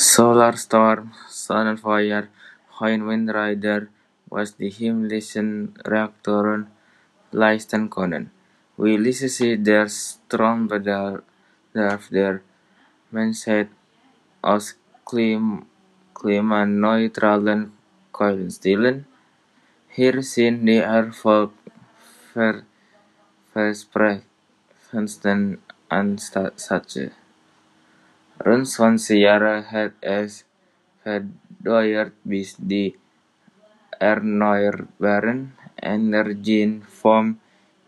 Solar Storm, sun fire, high wind Rider was the Himmlischen Reaktoren leisten konden. Willis sie der Strombedarf der the aus Klim klimaneutralen Kohlenstilen. Hier sind die and Ansätze. Rund 20 Jahre hat es gedauert, bis die erneuerbaren Energien vom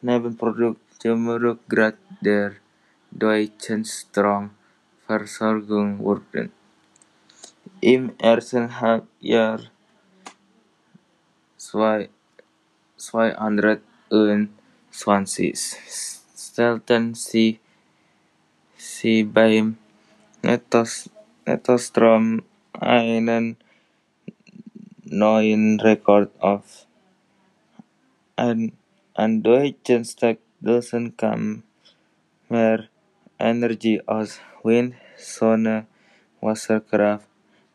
Nebenprodukt zum Rückgrat der deutschen Stromversorgung wurden. Im ersten Halbjahr 2020 stellten sie beim Nettostrom einen neuen Rekord auf. An deutschen Steckdosen kam mehr Energie aus Wind, Sonne, Wasserkraft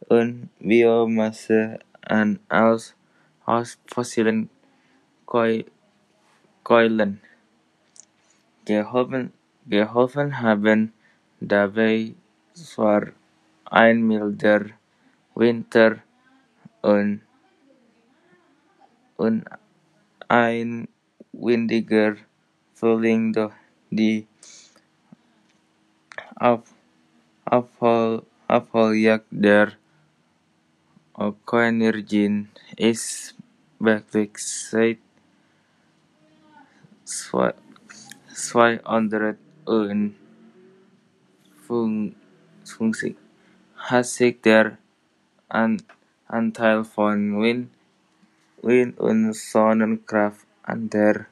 und Biomasse an als aus fossilen Quellen. Geholfen haben dabei zwar ein milder Winter und ein windiger Frühling, doch die Aufholjagd der Ökoenergien ist bereits seit 2050 hat sich der Anteil von Wind und Sonnenkraft an der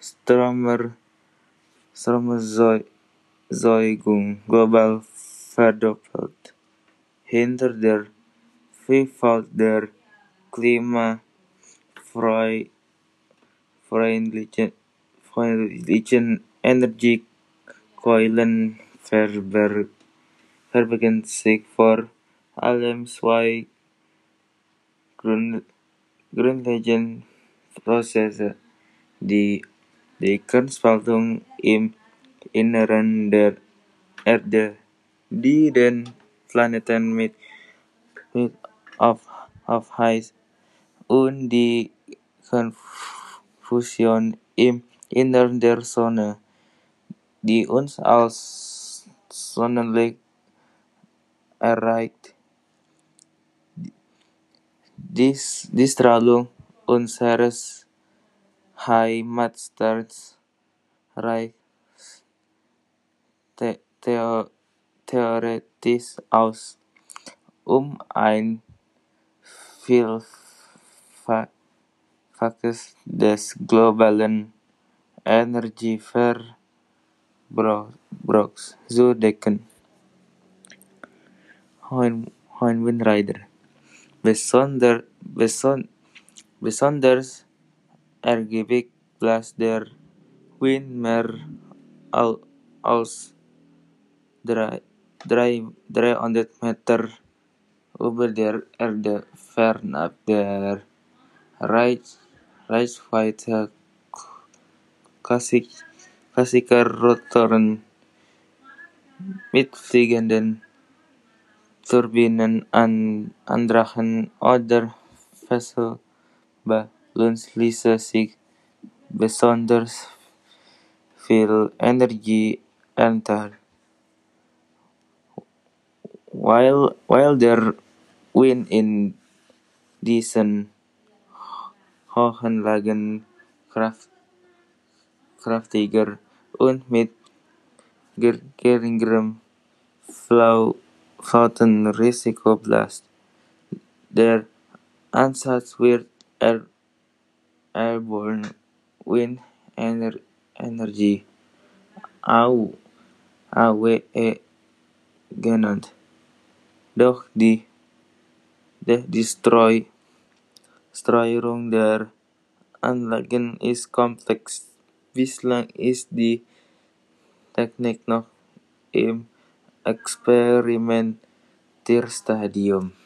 Stromerzeugung global verdoppelt. Hinter der Vielfalt der klimafreundlichen Energiequellen verbergen sich vor allem zwei grundlegende Prozesse: die Kernspaltung im Inneren der Erde, die den Planeten mit aufheizt, und die Kernfusion im Innern der Sonne, die uns als Sonnenlicht erreicht. Die Strahlung unseres Heimatsterns reicht theoretisch aus, um ein Vielfaches des globalen Energieverbrauchs zu decken. Hohen Windrider. Besonders ergiebig bläst der Wind mehr als 300 Meter über der Erde, fernab der Reichweite klassischer Rotoren mit fliegenden Turbinen, Andrachen oder Fesselballons ließe sich besonders viel Energie ernten. Weil der Wind in diesen hohen Lagen kräftiger und mit geringerem Flautenrisiko bläst. Der Ansatz wird Airborne Wind Energy (AWE) genannt. Doch die Steuerung der Anlagen ist komplex. Bislang ist die Technik noch im Experimentierstadium. Amatir Stadium